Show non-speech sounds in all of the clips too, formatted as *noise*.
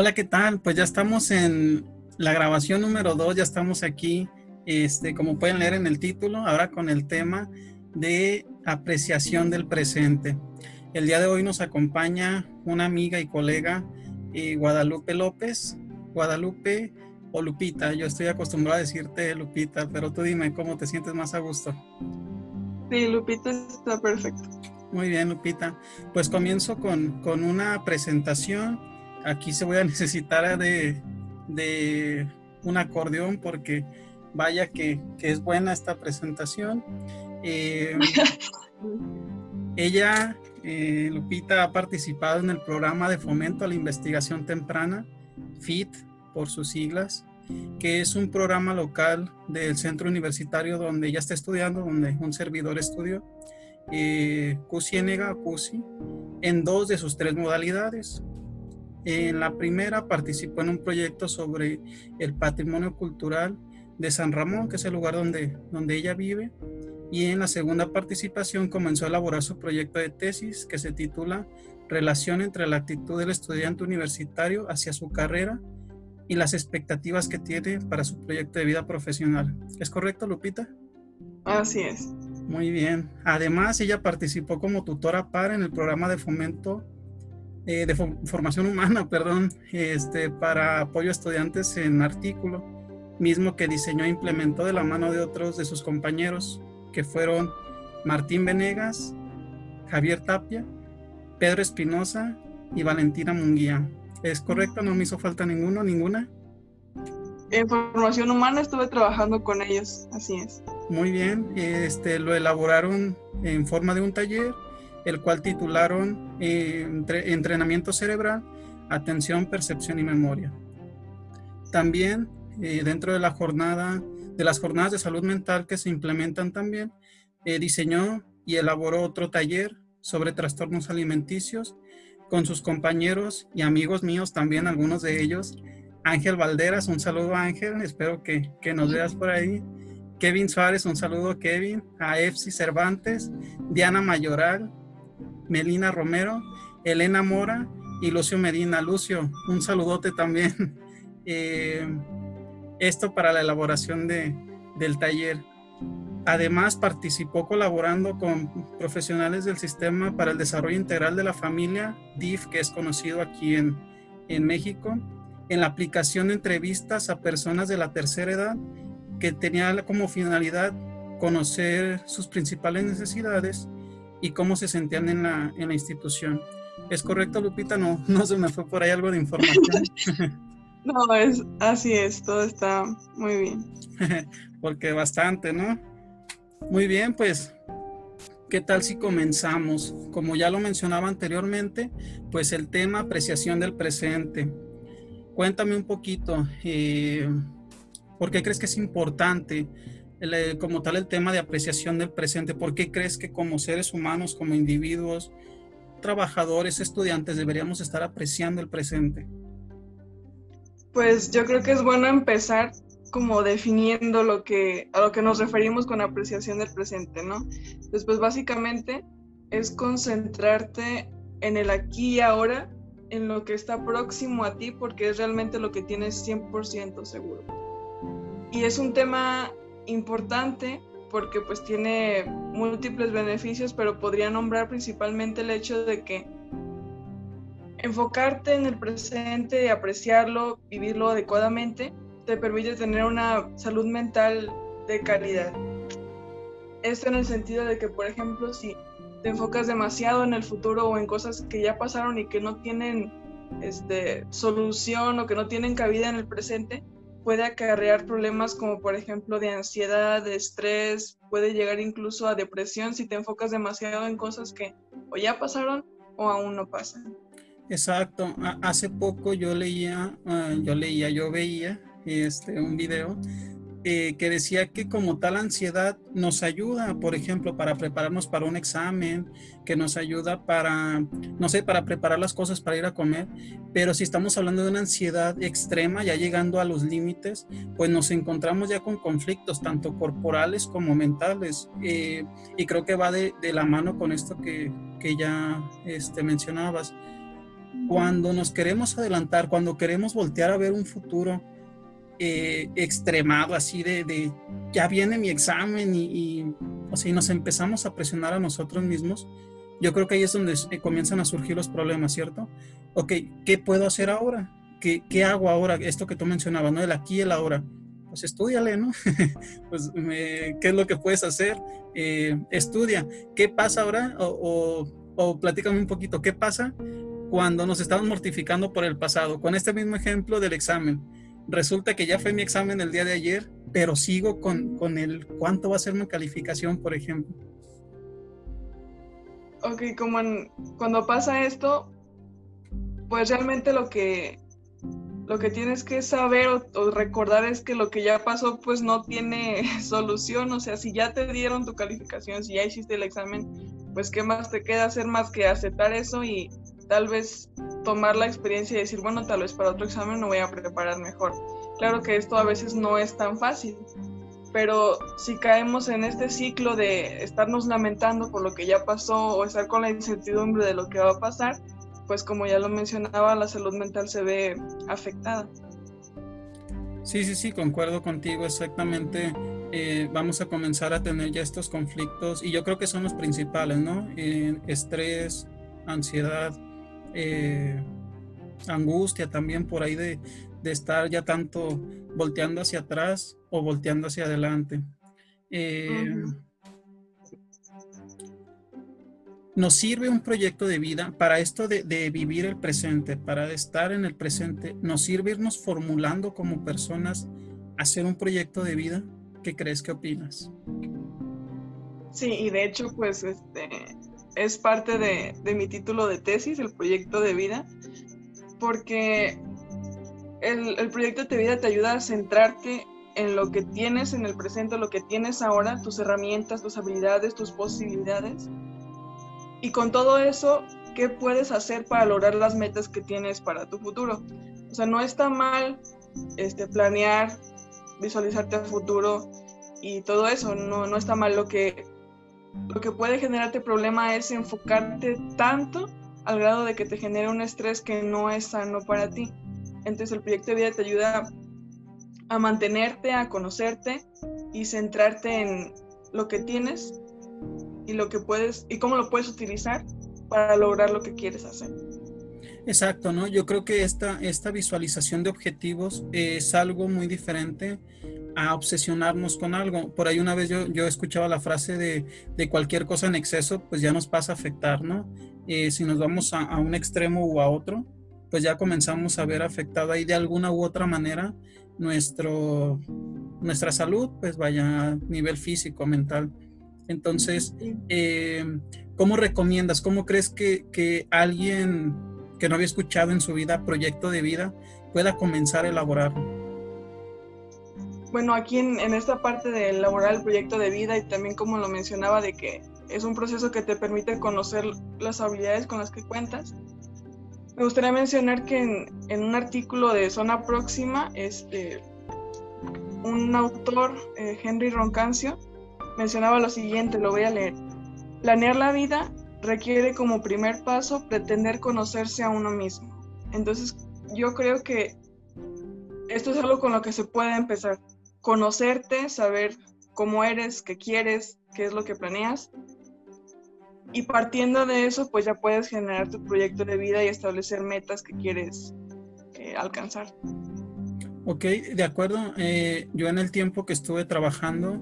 Hola, ¿qué tal? Pues ya estamos en la grabación número 2, ya estamos aquí, este, como pueden leer en el título, ahora con el tema de apreciación del presente. El día de hoy nos acompaña una amiga y colega, eh, Guadalupe López. Guadalupe o Lupita, yo estoy acostumbrado a decirte Lupita, pero tú dime cómo te sientes más a gusto. Sí, Lupita está perfecto. Muy bien, Lupita. Pues comienzo con, con una presentación. Aquí se voy a *laughs* necesitar de, de un acordeón porque vaya que, que es buena esta presentación. Eh, *laughs* ella, eh, Lupita, ha participado en el programa de fomento a la investigación temprana, FIT por sus siglas, que es un programa local del centro universitario donde ella está estudiando, donde un servidor estudió, eh, CUSI, en dos de sus tres modalidades. En la primera participó en un proyecto sobre el patrimonio cultural de San Ramón, que es el lugar donde, donde ella vive, y en la segunda participación comenzó a elaborar su proyecto de tesis que se titula Relación entre la actitud del estudiante universitario hacia su carrera y las expectativas que tiene para su proyecto de vida profesional. ¿Es correcto, Lupita? Así es. Muy bien. Además, ella participó como tutora par en el programa de fomento eh, de formación humana, *laughs* perdón, este, para apoyo a estudiantes en artículo, mismo que diseñó e implementó de la mano de otros de sus compañeros que fueron Martín Venegas, Javier Tapia, Pedro Espinosa y Valentina Munguía. ¿Es correcto? ¿No me hizo falta ninguno, ninguna? En formación humana estuve trabajando con ellos, así es. Muy bien, este, lo elaboraron en forma de un taller, el cual titularon eh, Entrenamiento Cerebral, Atención, Percepción y Memoria. También eh, dentro de la jornada de las jornadas de salud mental que se implementan también, eh, diseñó y elaboró otro taller sobre trastornos alimenticios con sus compañeros y amigos míos también, algunos de ellos. Ángel Valderas, un saludo Ángel, espero que, que nos veas por ahí. Kevin Suárez, un saludo Kevin. A Efsi Cervantes, Diana Mayoral, Melina Romero, Elena Mora y Lucio Medina. Lucio, un saludote también. *laughs* Eh, esto para la elaboración de, del taller. Además, participó colaborando con profesionales del Sistema para el Desarrollo Integral de la Familia, DIF, que es conocido aquí en, en México, en la aplicación de entrevistas a personas de la tercera edad, que tenía como finalidad conocer sus principales necesidades y cómo se sentían en la, en la institución. ¿Es correcto, Lupita? No, *laughs* no se me fue por ahí algo de información. *laughs* *laughs* No, es así es, todo está muy bien. Porque bastante, ¿no? Muy bien, pues, ¿qué tal si comenzamos? Como ya lo mencionaba anteriormente, pues el tema apreciación del presente. Cuéntame un poquito, eh, ¿por qué crees que es importante eh, como tal el tema de apreciación del presente? ¿Por qué crees que como seres humanos, como individuos, trabajadores, estudiantes, deberíamos estar apreciando el presente? Pues yo creo que es bueno empezar como definiendo lo que, a lo que nos referimos con apreciación del presente, ¿no? Después básicamente es concentrarte en el aquí y ahora, en lo que está próximo a ti, porque es realmente lo que tienes 100% seguro. Y es un tema importante porque pues tiene múltiples beneficios, pero podría nombrar principalmente el hecho de que enfocarte en el presente apreciarlo, vivirlo adecuadamente, te permite tener una salud mental de calidad. Esto en el sentido de que, por ejemplo, si te enfocas demasiado en el futuro o en cosas que ya pasaron y que no tienen este, solución o que no tienen cabida en el presente, puede acarrear problemas como por ejemplo de ansiedad, de estrés, puede llegar incluso a depresión si te enfocas demasiado en cosas que o ya pasaron o aún no pasan. Exacto. Hace poco yo leía, ah, yo leía, yo veía este, un video eh, que decía que como tal ansiedad nos ayuda, por ejemplo, para prepararnos para un examen, que nos ayuda para, no sé, para preparar las cosas para ir a comer, pero si estamos hablando de una ansiedad extrema, ya llegando a los límites, pues nos encontramos ya con conflictos, tanto corporales como mentales, eh, y creo que va de, de, la mano con esto que, que ya este, mencionabas. Cuando nos queremos adelantar, cuando queremos voltear a ver un futuro eh, extremado, así de, ya viene mi examen y, o sea, nos empezamos a presionar a nosotros mismos, yo creo que ahí es donde comienzan a surgir los problemas, ¿cierto? Ok, ¿qué puedo hacer ahora? ¿Qué, qué hago ahora? Esto que tú mencionabas, ¿no? El aquí y el ahora pues estudiale, ¿no? *laughs* pues, ¿qué es lo que puedes hacer? Eh, estudia. ¿Qué pasa ahora? O, o, platícame un poquito, ¿qué pasa cuando nos estamos mortificando por el pasado? Con este mismo ejemplo del examen. Resulta que ya fue mi examen el día de ayer, pero sigo con, con el cuánto va a ser mi calificación, por ejemplo. Ok, como cuando pasa esto, pues realmente lo que lo que tienes que saber o, recordar es que lo que ya pasó pues no tiene *laughs* solución, o sea, si ya te dieron tu calificación, si ya hiciste el examen, pues qué más te queda hacer más que aceptar eso y tal vez tomar la experiencia y decir, bueno, tal vez para otro examen me voy a preparar mejor. Claro que esto a veces no es tan fácil, pero si caemos en este ciclo de estarnos lamentando por lo que ya pasó o estar con la incertidumbre de lo que va a pasar, pues como ya lo mencionaba, la salud mental se ve afectada. Sí, sí, sí, concuerdo contigo exactamente. Eh, vamos a comenzar a tener ya estos conflictos y yo creo que son los principales, ¿no? estrés, ansiedad, eh, angustia también por ahí de, estar ya tanto volteando hacia atrás o volteando hacia adelante. Eh, nos sirve un proyecto de vida para esto de, vivir el presente, para estar en el presente, nos sirve irnos formulando como personas, hacer un proyecto de vida. ¿Qué crees? ¿Qué opinas? Sí, y de hecho, pues este es parte de, mi título de tesis, el proyecto de vida, porque el, el proyecto de vida te ayuda a centrarte en lo que tienes en el presente, lo que tienes ahora, tus herramientas, tus habilidades, tus posibilidades y con todo eso, ¿qué puedes hacer para lograr las metas que tienes para tu futuro? O sea, no está mal este, planear, visualizarte a futuro y todo eso, no, no está mal. Lo que, lo que puede generarte problema es enfocarte tanto al grado de que te genere un estrés que no es sano para ti. Entonces el proyecto de vida te ayuda a mantenerte, a conocerte y centrarte en lo que tienes y lo que puedes y cómo lo puedes utilizar para lograr lo que quieres hacer. Exacto, ¿no? Yo creo que esta, esta visualización de objetivos es algo muy diferente a obsesionarnos con algo. Por ahí una vez yo, yo escuchaba la frase de, de cualquier cosa en exceso, pues ya nos pasa a afectar, ¿no? Eh, si nos vamos a, a, un extremo u a otro, pues ya comenzamos a ver afectada ahí de alguna u otra manera nuestro, nuestra salud, pues vaya a nivel físico, mental. Entonces, eh, ¿cómo recomiendas, cómo crees que, alguien que no había escuchado en su vida proyecto de vida pueda comenzar a elaborarlo? Bueno, aquí en, esta parte de elaborar el proyecto de vida y también como lo mencionaba de que es un proceso que te permite conocer las habilidades con las que cuentas, me gustaría mencionar que en, un artículo de Zona Próxima, este, un autor, eh, Henry Roncancio, mencionaba lo siguiente, lo voy a leer. Planear la vida requiere como primer paso pretender conocerse a uno mismo. Entonces, yo creo que esto es algo con lo que se puede empezar. Conocerte, saber cómo eres, qué quieres, qué es lo que planeas. Y partiendo de eso, pues ya puedes generar tu proyecto de vida y establecer metas que quieres eh, alcanzar. Ok, de acuerdo. Eh, yo en el tiempo que estuve trabajando,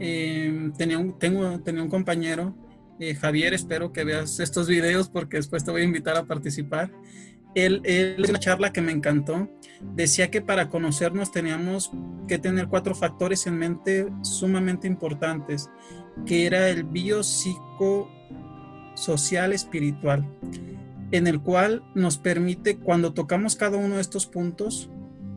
Em, tenía, un, tengo, tenía un compañero, eh, Javier, espero que veas estos videos porque después te voy a invitar a participar. Él, él una charla que me encantó. Decía que para conocernos teníamos que tener cuatro factores en mente sumamente importantes, que era el biopsico social espiritual, en el cual nos permite, cuando tocamos cada uno de estos puntos,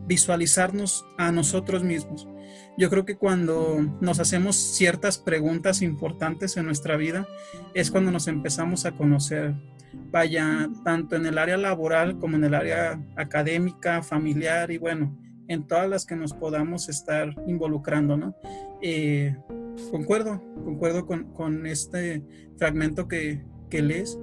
visualizarnos a nosotros mismos. Yo creo que cuando nos hacemos ciertas preguntas importantes en nuestra vida es cuando nos empezamos a conocer, vaya, tanto en el área laboral como en el área académica, familiar y bueno, en todas las que nos podamos estar involucrando, ¿no? Eh, concuerdo, concuerdo con, con, este fragmento que, que lees,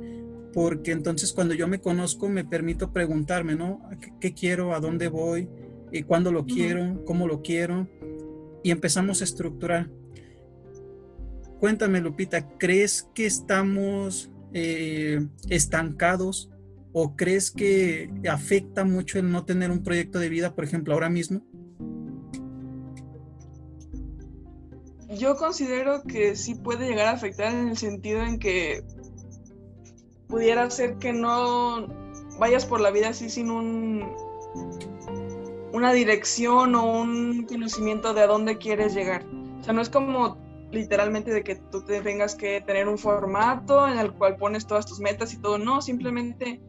porque entonces cuando yo me conozco me permito preguntarme, ¿no? ¿Qué, quiero? ¿A dónde voy? ¿Y ¿Cuándo lo quiero? ¿Cómo lo quiero? Y empezamos a estructurar. Cuéntame, Lupita, ¿crees que estamos eh, estancados o crees que afecta mucho el no tener un proyecto de vida, por ejemplo, ahora mismo? Yo considero que sí puede llegar a afectar en el sentido en que pudiera ser que no vayas por la vida así sin un una dirección o un conocimiento de a dónde quieres llegar. O sea, no es como literalmente de que tú te tengas que tener un formato en el cual pones todas tus metas y todo. No, simplemente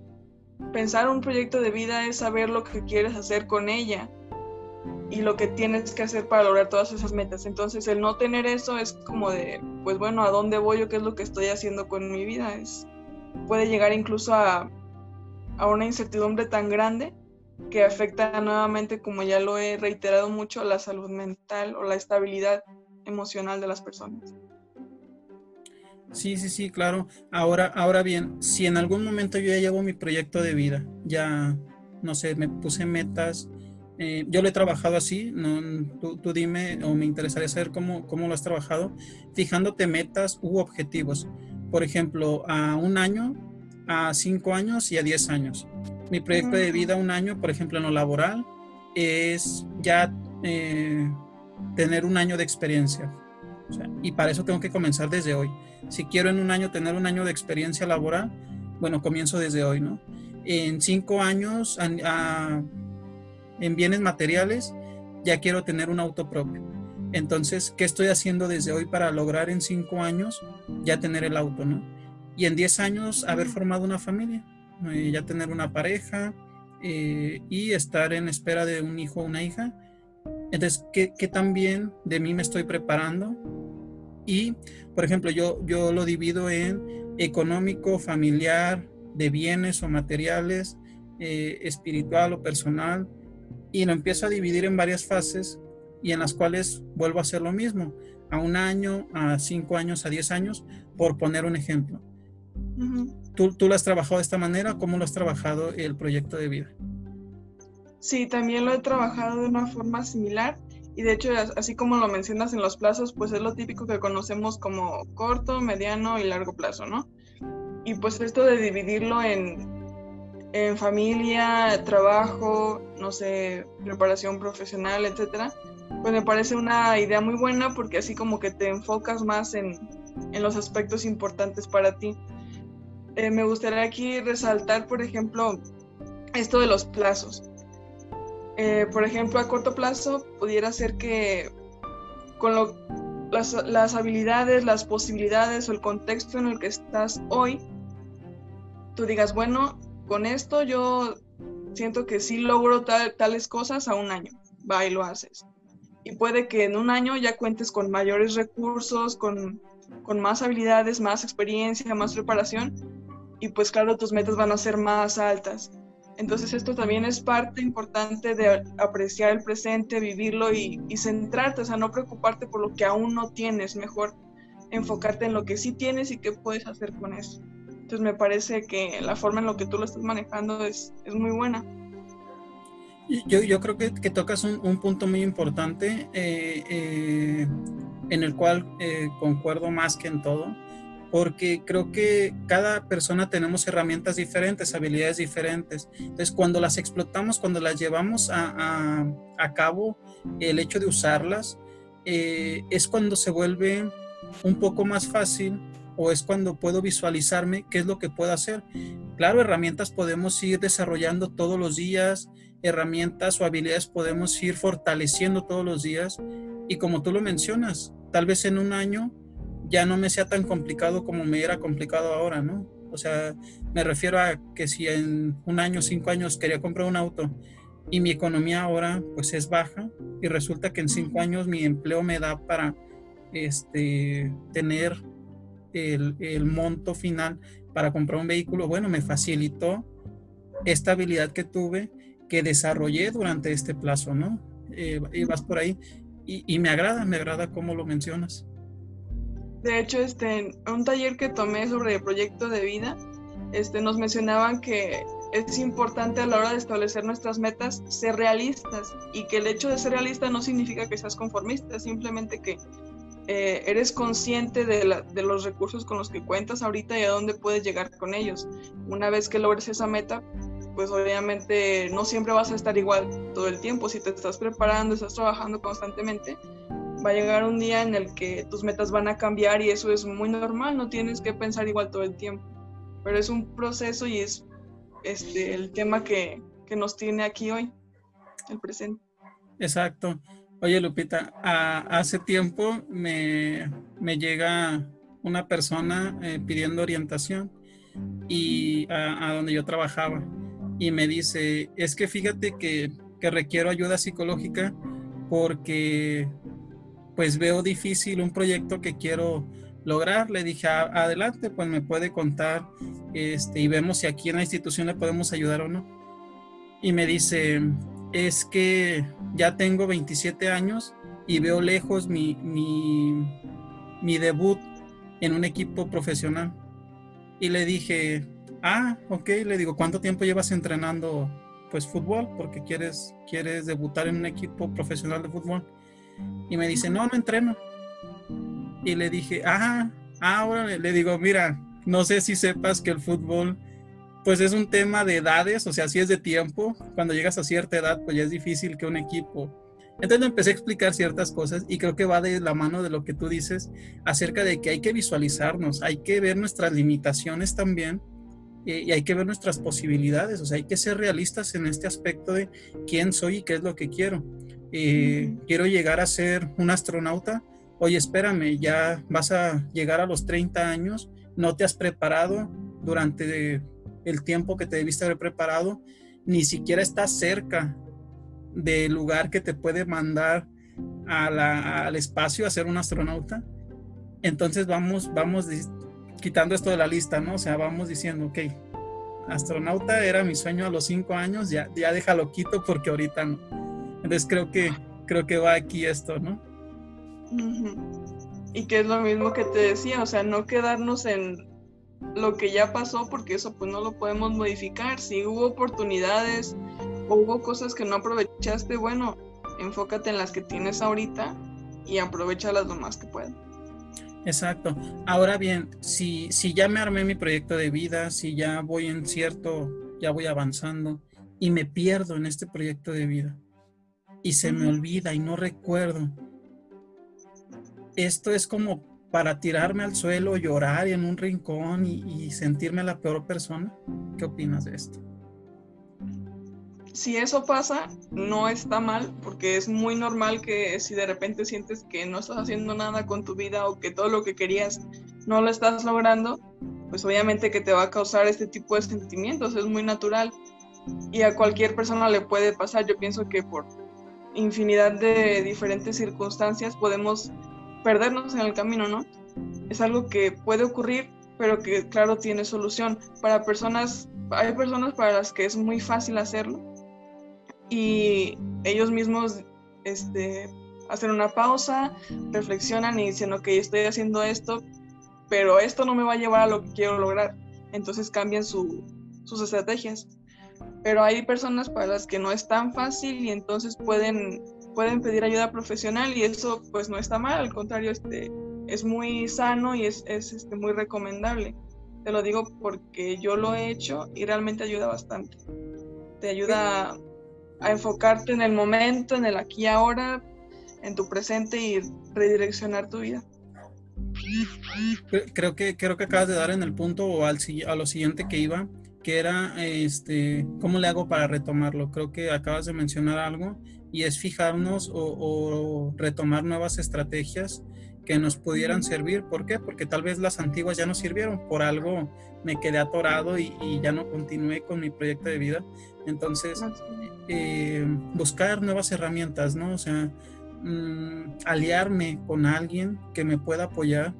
pensar un proyecto de vida es saber lo que quieres hacer con ella y lo que tienes que hacer para lograr todas esas metas. Entonces, el no tener eso es como de, pues bueno, ¿a dónde voy o qué es lo que estoy haciendo con mi vida? Es, puede llegar incluso a, a una incertidumbre tan grande que afecta nuevamente, como ya lo he reiterado mucho, la salud mental o la estabilidad emocional de las personas. Sí, sí, sí, claro. Ahora, ahora bien, si en algún momento yo ya llevo mi proyecto de vida, ya, no sé, me puse metas, eh, yo lo he trabajado así, no, tú, dime o me interesaría saber cómo, cómo lo has trabajado, fijándote metas u objetivos. Por ejemplo, a un año, a cinco años y a diez años. Mi proyecto de vida, un año, por ejemplo, en lo laboral, es ya eh, tener un año de experiencia. y para eso tengo que comenzar desde hoy. Si quiero en un año tener un año de experiencia laboral, bueno, comienzo desde hoy, ¿no? En cinco años, en bienes materiales, ya quiero tener un auto propio. Entonces, ¿qué estoy haciendo desde hoy para lograr en cinco años ya tener el auto, ¿no? Y en diez años haber formado una familia, eh, ya tener una pareja eh, y estar en espera de un hijo o una hija entonces, ¿qué, ¿qué, también de mí me estoy preparando? Y, por ejemplo, yo, yo lo divido en económico, familiar, de bienes o materiales, eh, espiritual o personal, y lo empiezo a dividir en varias fases y en las cuales vuelvo a hacer lo mismo, a un año, a cinco años, a diez años, por poner un ejemplo. ¿Tú, ¿Tú lo has trabajado de esta manera? ¿Cómo lo has trabajado el proyecto de vida? Sí, también lo he trabajado de una forma similar y de hecho, así como lo mencionas en los plazos, pues es lo típico que conocemos como corto, mediano y largo plazo, ¿no? Y pues esto de dividirlo en, en familia, trabajo, no sé, preparación profesional, etcétera, pues me parece una idea muy buena porque así como que te enfocas más en, en los aspectos importantes para ti. Eh, me gustaría aquí resaltar, por ejemplo, esto de los plazos. Eh, por ejemplo, a corto plazo pudiera ser que con las, habilidades, las posibilidades o el contexto en el que estás hoy, tú digas, bueno, con esto yo siento que sí logro tales cosas a un año, va y lo haces. Y puede que en un año ya cuentes con mayores recursos, con, con más habilidades, más experiencia, más preparación, y pues claro, tus metas van a ser más altas. Entonces esto también es parte importante de apreciar el presente, vivirlo y, centrarte, o sea, no preocuparte por lo que aún no tienes, mejor enfocarte en lo que sí tienes y qué puedes hacer con eso. Entonces me parece que la forma en la que tú lo estás manejando es, muy buena. Yo, creo que, tocas un, punto muy importante eh, eh, en el cual eh, concuerdo más que en todo porque creo que cada persona tenemos herramientas diferentes, habilidades diferentes. Entonces, cuando las explotamos, cuando las llevamos a, cabo, el hecho de usarlas, eh, es cuando se vuelve un poco más fácil o es cuando puedo visualizarme qué es lo que puedo hacer. Claro, herramientas podemos ir desarrollando todos los días, herramientas o habilidades podemos ir fortaleciendo todos los días y como tú lo mencionas, tal vez en un año ya no me sea tan complicado como me era complicado ahora, ¿no? O sea, me refiero a que si en un año, cinco años quería comprar un auto y mi economía ahora pues es baja y resulta que en cinco años mi empleo me da para este, tener el, el monto final para comprar un vehículo, bueno, me facilitó esta habilidad que tuve, que desarrollé durante este plazo, ¿no? Eh, y vas por ahí y, y me agrada, me agrada cómo lo mencionas. De hecho, este, un taller que tomé sobre el proyecto de vida, este, nos mencionaban que es importante a la hora de establecer nuestras metas ser realistas y que el hecho de ser realista no significa que seas conformista, simplemente que eh, eres consciente de, de, los recursos con los que cuentas ahorita y a dónde puedes llegar con ellos. Una vez que logres esa meta, pues obviamente no siempre vas a estar igual todo el tiempo. Si te estás preparando, estás trabajando constantemente, va a llegar un día en el que tus metas van a cambiar y eso es muy normal, no tienes que pensar igual todo el tiempo. Pero es un proceso y es este, el tema que, que nos tiene aquí hoy, el presente. Exacto. Oye, Lupita, hace tiempo me, me, llega una persona eh, pidiendo orientación y a, donde yo trabajaba y me dice, es que fíjate que, requiero ayuda psicológica porque pues veo difícil un proyecto que quiero lograr. Le dije, adelante, pues me puede contar este, y vemos si aquí en la institución le podemos ayudar o no. Y me dice, es que ya tengo 27 años y veo lejos mi, mi, mi debut en un equipo profesional. Y le dije, ah, ok, le digo, ¿cuánto tiempo llevas entrenando pues fútbol? Porque quieres, quieres debutar en un equipo profesional de fútbol. Y me dice, no, no entreno. Y le dije, ah, ahora le digo, mira, no sé si sepas que el fútbol pues es un tema de edades, o sea, si es de tiempo, cuando llegas a cierta edad, pues ya es difícil que un equipo... Entonces le empecé a explicar ciertas cosas y creo que va de la mano de lo que tú dices acerca de que hay que visualizarnos, hay que ver nuestras limitaciones también y hay que ver nuestras posibilidades, o sea, hay que ser realistas en este aspecto de quién soy y qué es lo que quiero. Eh, quiero llegar a ser un astronauta, oye, espérame, ya vas a llegar a los 30 años, no te has preparado durante el tiempo que te debiste haber preparado, ni siquiera estás cerca del lugar que te puede mandar al espacio a ser un astronauta. Entonces vamos, vamos quitando esto de la lista, ¿no? O sea, vamos diciendo, ok, astronauta era mi sueño a los cinco años, ya, ya déjalo quito porque ahorita no. Entonces creo que, creo que va aquí esto, ¿no? Y que es lo mismo que te decía, o sea, no quedarnos en lo que ya pasó porque eso pues no lo podemos modificar. Si hubo oportunidades o hubo cosas que no aprovechaste, bueno, enfócate en las que tienes ahorita y aprovechalas lo más que puedas. Exacto. Ahora bien, si, si ya me armé mi proyecto de vida, si ya voy en cierto, ya voy avanzando y me pierdo en este proyecto de vida y se me olvida y no recuerdo, esto es como para tirarme al suelo, llorar en un rincón y, sentirme la peor persona. ¿Qué opinas de esto? Si eso pasa, no está mal, porque es muy normal que si de repente sientes que no estás haciendo nada con tu vida o que todo lo que querías no lo estás logrando, pues obviamente que te va a causar este tipo de sentimientos, es muy natural. Y a cualquier persona le puede pasar, yo pienso que por infinidad de diferentes circunstancias podemos perdernos en el camino, ¿no? Es algo que puede ocurrir, pero que claro tiene solución. Para personas, hay personas para las que es muy fácil hacerlo y ellos mismos este, hacen una pausa, reflexionan y dicen, ok, estoy haciendo esto, pero esto no me va a llevar a lo que quiero lograr. Entonces cambian sus estrategias. Pero hay personas para las que no es tan fácil y entonces pueden pueden pedir ayuda profesional y eso pues no está mal, al contrario, este, es muy sano y es, es este, muy recomendable. Te lo digo porque yo lo he hecho y realmente ayuda bastante. Te ayuda a, enfocarte en el momento, en el aquí y ahora, en tu presente y redireccionar tu vida. Creo que, creo que acabas de dar en el punto o al, a lo siguiente que iba, que era, este, ¿cómo le hago para retomarlo? Creo que acabas de mencionar algo y es fijarnos o, retomar nuevas estrategias que nos pudieran servir. ¿Por qué? Porque tal vez las antiguas ya no sirvieron, por algo me quedé atorado y, ya no continué con mi proyecto de vida. Entonces, eh, buscar nuevas herramientas, ¿no? O sea, mm, aliarme con alguien que me pueda apoyar.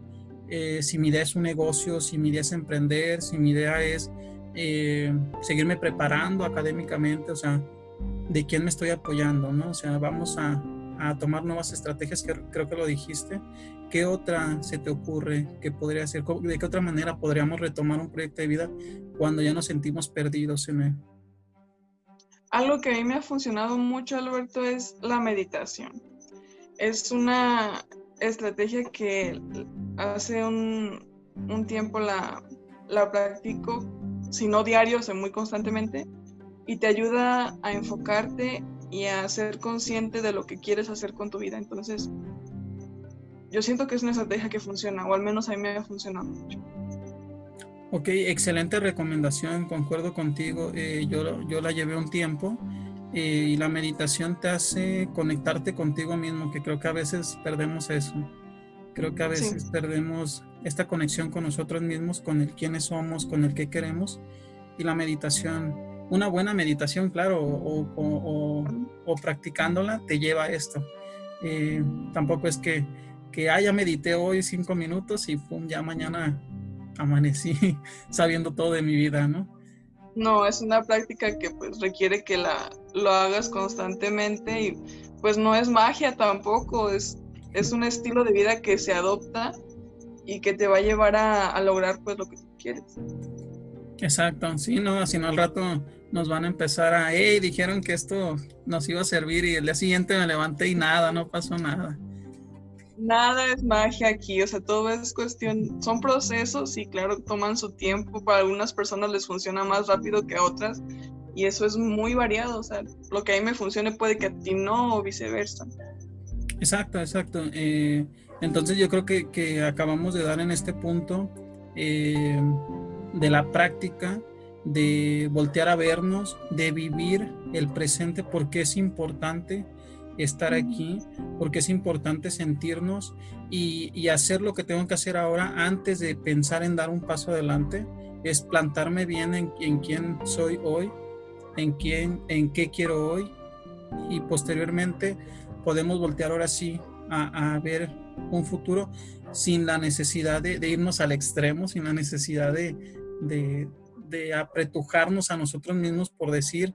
Eh, si mi idea es un negocio, si mi idea es emprender, si mi idea es eh, seguirme preparando académicamente, o sea, de quién me estoy apoyando, ¿no? O sea, vamos a, tomar nuevas estrategias, que creo que lo dijiste. ¿Qué otra se te ocurre que podría ser? ¿De qué otra manera podríamos retomar un proyecto de vida cuando ya nos sentimos perdidos en? Algo que a mí me ha funcionado mucho, Alberto, es la meditación. Es una estrategia que hace un, tiempo la practico, si no diario, o sea, muy constantemente, y te ayuda a enfocarte y a ser consciente de lo que quieres hacer con tu vida. Entonces, yo siento que es una estrategia que funciona, o al menos a mí me ha funcionado mucho. Ok, excelente recomendación, concuerdo contigo. Eh, yo, yo la llevé un tiempo eh, y la meditación te hace conectarte contigo mismo, que creo que a veces perdemos eso. Creo que a veces perdemos esta conexión con nosotros mismos, con el quiénes somos, con el qué queremos. Y la meditación, una buena meditación, claro, o, practicándola, te lleva a esto. Eh, tampoco es que, que ah, medité hoy cinco minutos y pum, ya mañana amanecí *laughs* sabiendo todo de mi vida, ¿no? No, es una práctica que pues requiere que la, lo hagas constantemente y pues no es magia tampoco, es es un estilo de vida que se adopta y que te va a llevar a, lograr pues lo que tú quieres. Exacto, sí, no, si no al rato nos van a empezar a, hey, dijeron que esto nos iba a servir y el día siguiente me levanté y nada, no pasó nada. Nada es magia aquí, o sea, todo es cuestión, son procesos y claro, toman su tiempo, para algunas personas les funciona más rápido que a otras y eso es muy variado, o sea, lo que a mí me funcione puede que a ti no o viceversa. Exacto, exacto. Eh, entonces yo creo que, acabamos de dar en este punto eh, de la práctica, de voltear a vernos, de vivir el presente, porque es importante estar aquí, porque es importante sentirnos y, hacer lo que tengo que hacer ahora antes de pensar en dar un paso adelante, es plantarme bien en, en quién soy hoy, en quién, en qué quiero hoy y posteriormente podemos voltear ahora sí a, ver un futuro sin la necesidad de, irnos al extremo, sin la necesidad de, apretujarnos a nosotros mismos por decir,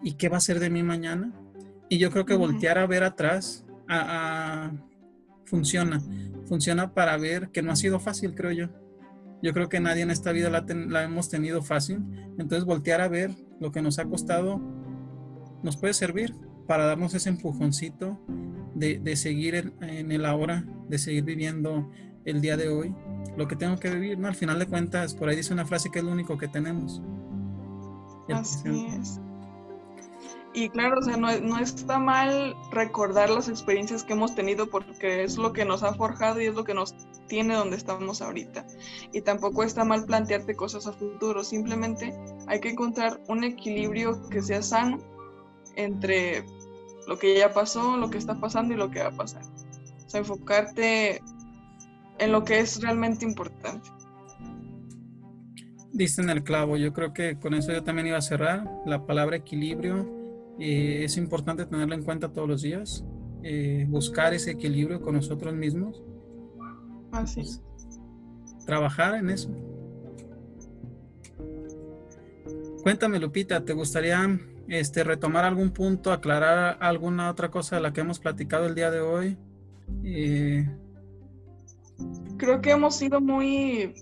¿y qué va a ser de mí mañana? Y yo creo que voltear a ver atrás funciona, funciona para ver que no ha sido fácil, creo yo. Yo creo que nadie en esta vida la, la hemos tenido fácil. Entonces voltear a ver lo que nos ha costado nos puede servir para darnos ese empujoncito de, seguir en, el ahora, de seguir viviendo el día de hoy, lo que tengo que vivir, ¿no? Al final de cuentas, por ahí dice una frase que es lo único que tenemos. Así es. Y claro, o sea, no, no, está mal recordar las experiencias que hemos tenido porque es lo que nos ha forjado y es lo que nos tiene donde estamos ahorita. Y tampoco está mal plantearte cosas a futuro, simplemente hay que encontrar un equilibrio que sea sano entre lo que ya pasó, lo que está pasando y lo que va a pasar. O sea, enfocarte en lo que es realmente importante. Diste en el clavo, yo creo que con eso yo también iba a cerrar. La palabra equilibrio eh, es importante tenerla en cuenta todos los días, eh, buscar ese equilibrio con nosotros mismos. Así. es. trabajar en eso. Cuéntame, Lupita, ¿te gustaría este, retomar algún punto, aclarar alguna otra cosa de la que hemos platicado el día de hoy. Eh, Creo que hemos sido muy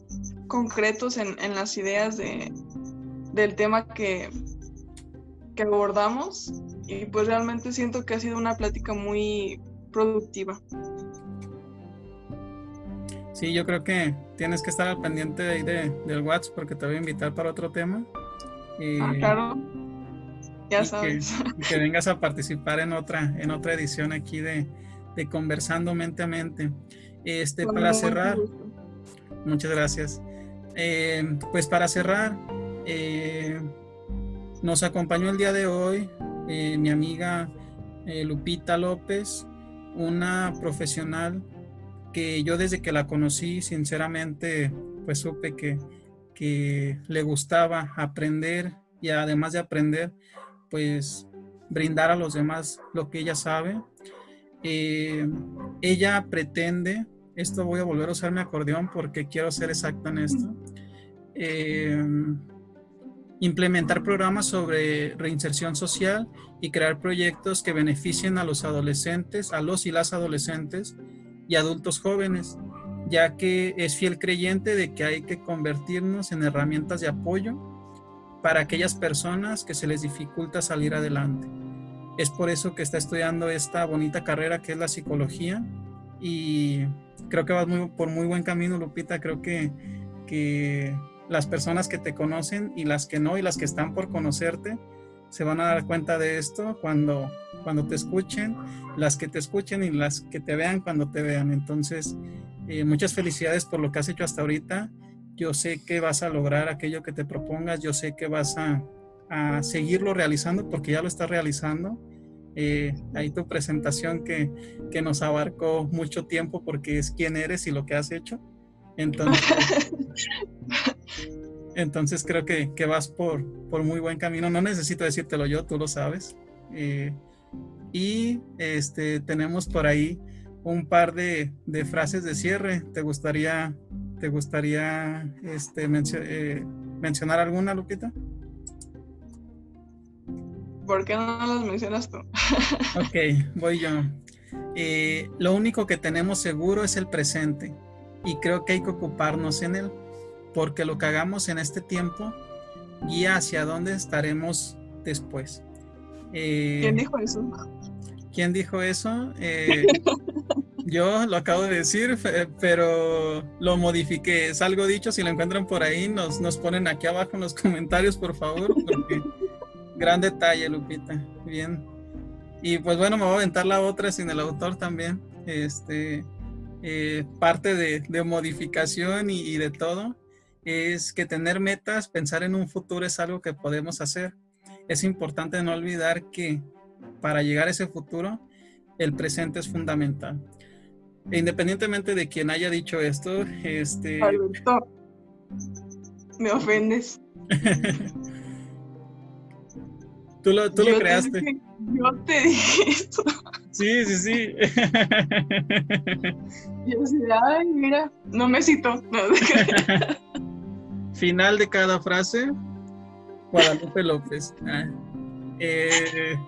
concretos en, las ideas de, del tema que, que abordamos y pues realmente siento que ha sido una plática muy productiva. Sí, yo creo que tienes que estar al pendiente de, del WhatsApp porque te voy a invitar para otro tema. ah, claro ya sabes. *laughs* Que, vengas a participar en otra, en otra edición aquí de, Conversando Mente a Mente. Este, para cerrar, muchas gracias. Eh, pues para cerrar, eh, nos acompañó el día de hoy eh, mi amiga Lupita López, una profesional que yo desde que la conocí, sinceramente, pues supe que, que le gustaba aprender y además de aprender, pues brindar a los demás lo que ella sabe. Eh, ella pretende, esto voy a volver a usar mi acordeón porque quiero ser exacta en esto. Eh, implementar programas sobre reinserción social y crear proyectos que beneficien a los adolescentes, a los y las adolescentes y adultos jóvenes, ya que es fiel creyente de que hay que convertirnos en herramientas de apoyo para aquellas personas que se les dificulta salir adelante. Es por eso que está estudiando esta bonita carrera que es la psicología y creo que vas muy, por muy buen camino, Lupita. Creo que, que las personas que te conocen y las que no y las que están por conocerte se van a dar cuenta de esto cuando, cuando te escuchen, las que te escuchen y las que te vean cuando te vean. Entonces, eh, muchas felicidades por lo que has hecho hasta ahorita. Yo sé que vas a lograr aquello que te propongas, yo sé que vas a, a seguirlo realizando porque ya lo estás realizando. Eh, ahí tu presentación que, que, nos abarcó mucho tiempo porque es quién eres y lo que has hecho. Entonces, *laughs* entonces creo que, que, vas por, por muy buen camino. No necesito decírtelo yo, tú lo sabes. Eh, y este, tenemos por ahí un par de, de, frases de cierre. ¿Te gustaría, te gustaría este, eh, mencionar alguna, Lupita? ¿Por qué no las mencionas tú? *laughs* ok, voy yo. Eh, lo único que tenemos seguro es el presente y creo que hay que ocuparnos en él, porque lo que hagamos en este tiempo guía hacia dónde estaremos después. Eh, ¿Quién dijo eso? ¿Quién dijo eso? Eh, *laughs* yo lo acabo de decir, pero lo modifiqué. Es algo dicho, si lo encuentran por ahí, nos, nos ponen aquí abajo en los *laughs* comentarios, por favor, porque gran detalle, Lupita. Bien. Y pues bueno, me voy a aventar la otra sin el autor también. Este, eh, parte de, modificación y, de todo es que tener metas, pensar en un futuro es algo que podemos hacer. Es importante no olvidar que para llegar a ese futuro, el presente es fundamental. E independientemente de quien haya dicho esto, este... Alberto, me ofendes. *laughs* Tú lo, tú lo creaste. yo te dije eso. Sí, sí, sí. *laughs* Yo sí, ay, mira, no me citó. *laughs* Final de cada frase, Guadalupe López. Ah, eh,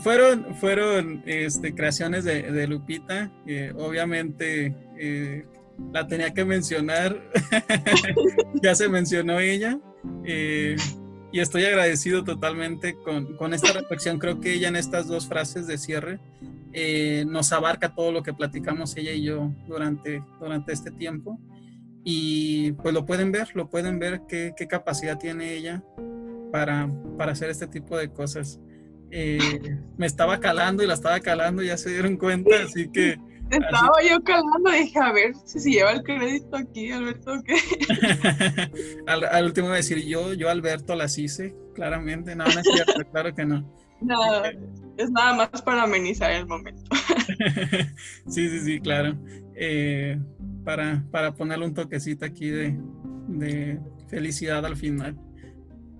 fueron fueron este, creaciones de, Lupita. obviamente eh, la tenía que mencionar. *laughs* ya se mencionó ella. Eh, y estoy agradecido totalmente con, con, esta reflexión. Creo que ella en estas dos frases de cierre eh, nos abarca todo lo que platicamos ella y yo durante, durante este tiempo. Y pues lo pueden ver, lo pueden ver qué, qué capacidad tiene ella para, para, hacer este tipo de cosas. Eh, me estaba calando y la estaba calando, ya se dieron cuenta, así que *laughs* estaba yo calando, dije, a ver si se lleva el crédito aquí, Alberto, ¿qué? *laughs* al, al, último decir, yo, yo Alberto las hice, claramente, no, no es cierto, *laughs* claro que no. No, es nada más para amenizar el momento. sí, sí, sí, claro. Eh, para, para ponerle un toquecito aquí de, de felicidad al final.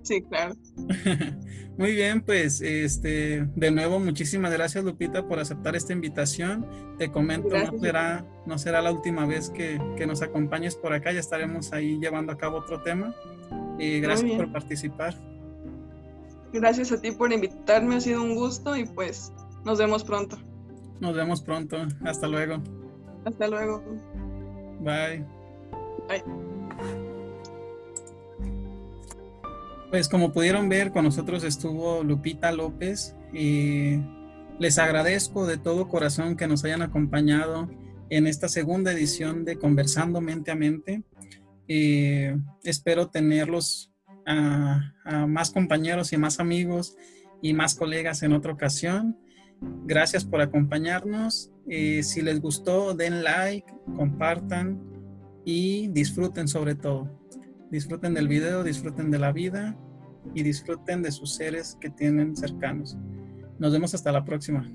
Sí, claro. *laughs* Muy bien, pues este, de nuevo, muchísimas gracias Lupita por aceptar esta invitación. Te comento, no será, no será la última vez que, que, nos acompañes por acá, ya estaremos ahí llevando a cabo otro tema. Y gracias por participar. Gracias a ti por invitarme, ha sido un gusto y pues nos vemos pronto. Nos vemos pronto, hasta luego. Hasta luego. Bye. Bye. Pues como pudieron ver, con nosotros estuvo Lupita López y les agradezco de todo corazón que nos hayan acompañado en esta segunda edición de Conversando Mente a Mente. espero tenerlos a, más compañeros y más amigos y más colegas en otra ocasión. Gracias por acompañarnos. si les gustó, den like, compartan y disfruten sobre todo. Disfruten del video, disfruten de la vida y disfruten de sus seres que tienen cercanos. Nos vemos hasta la próxima.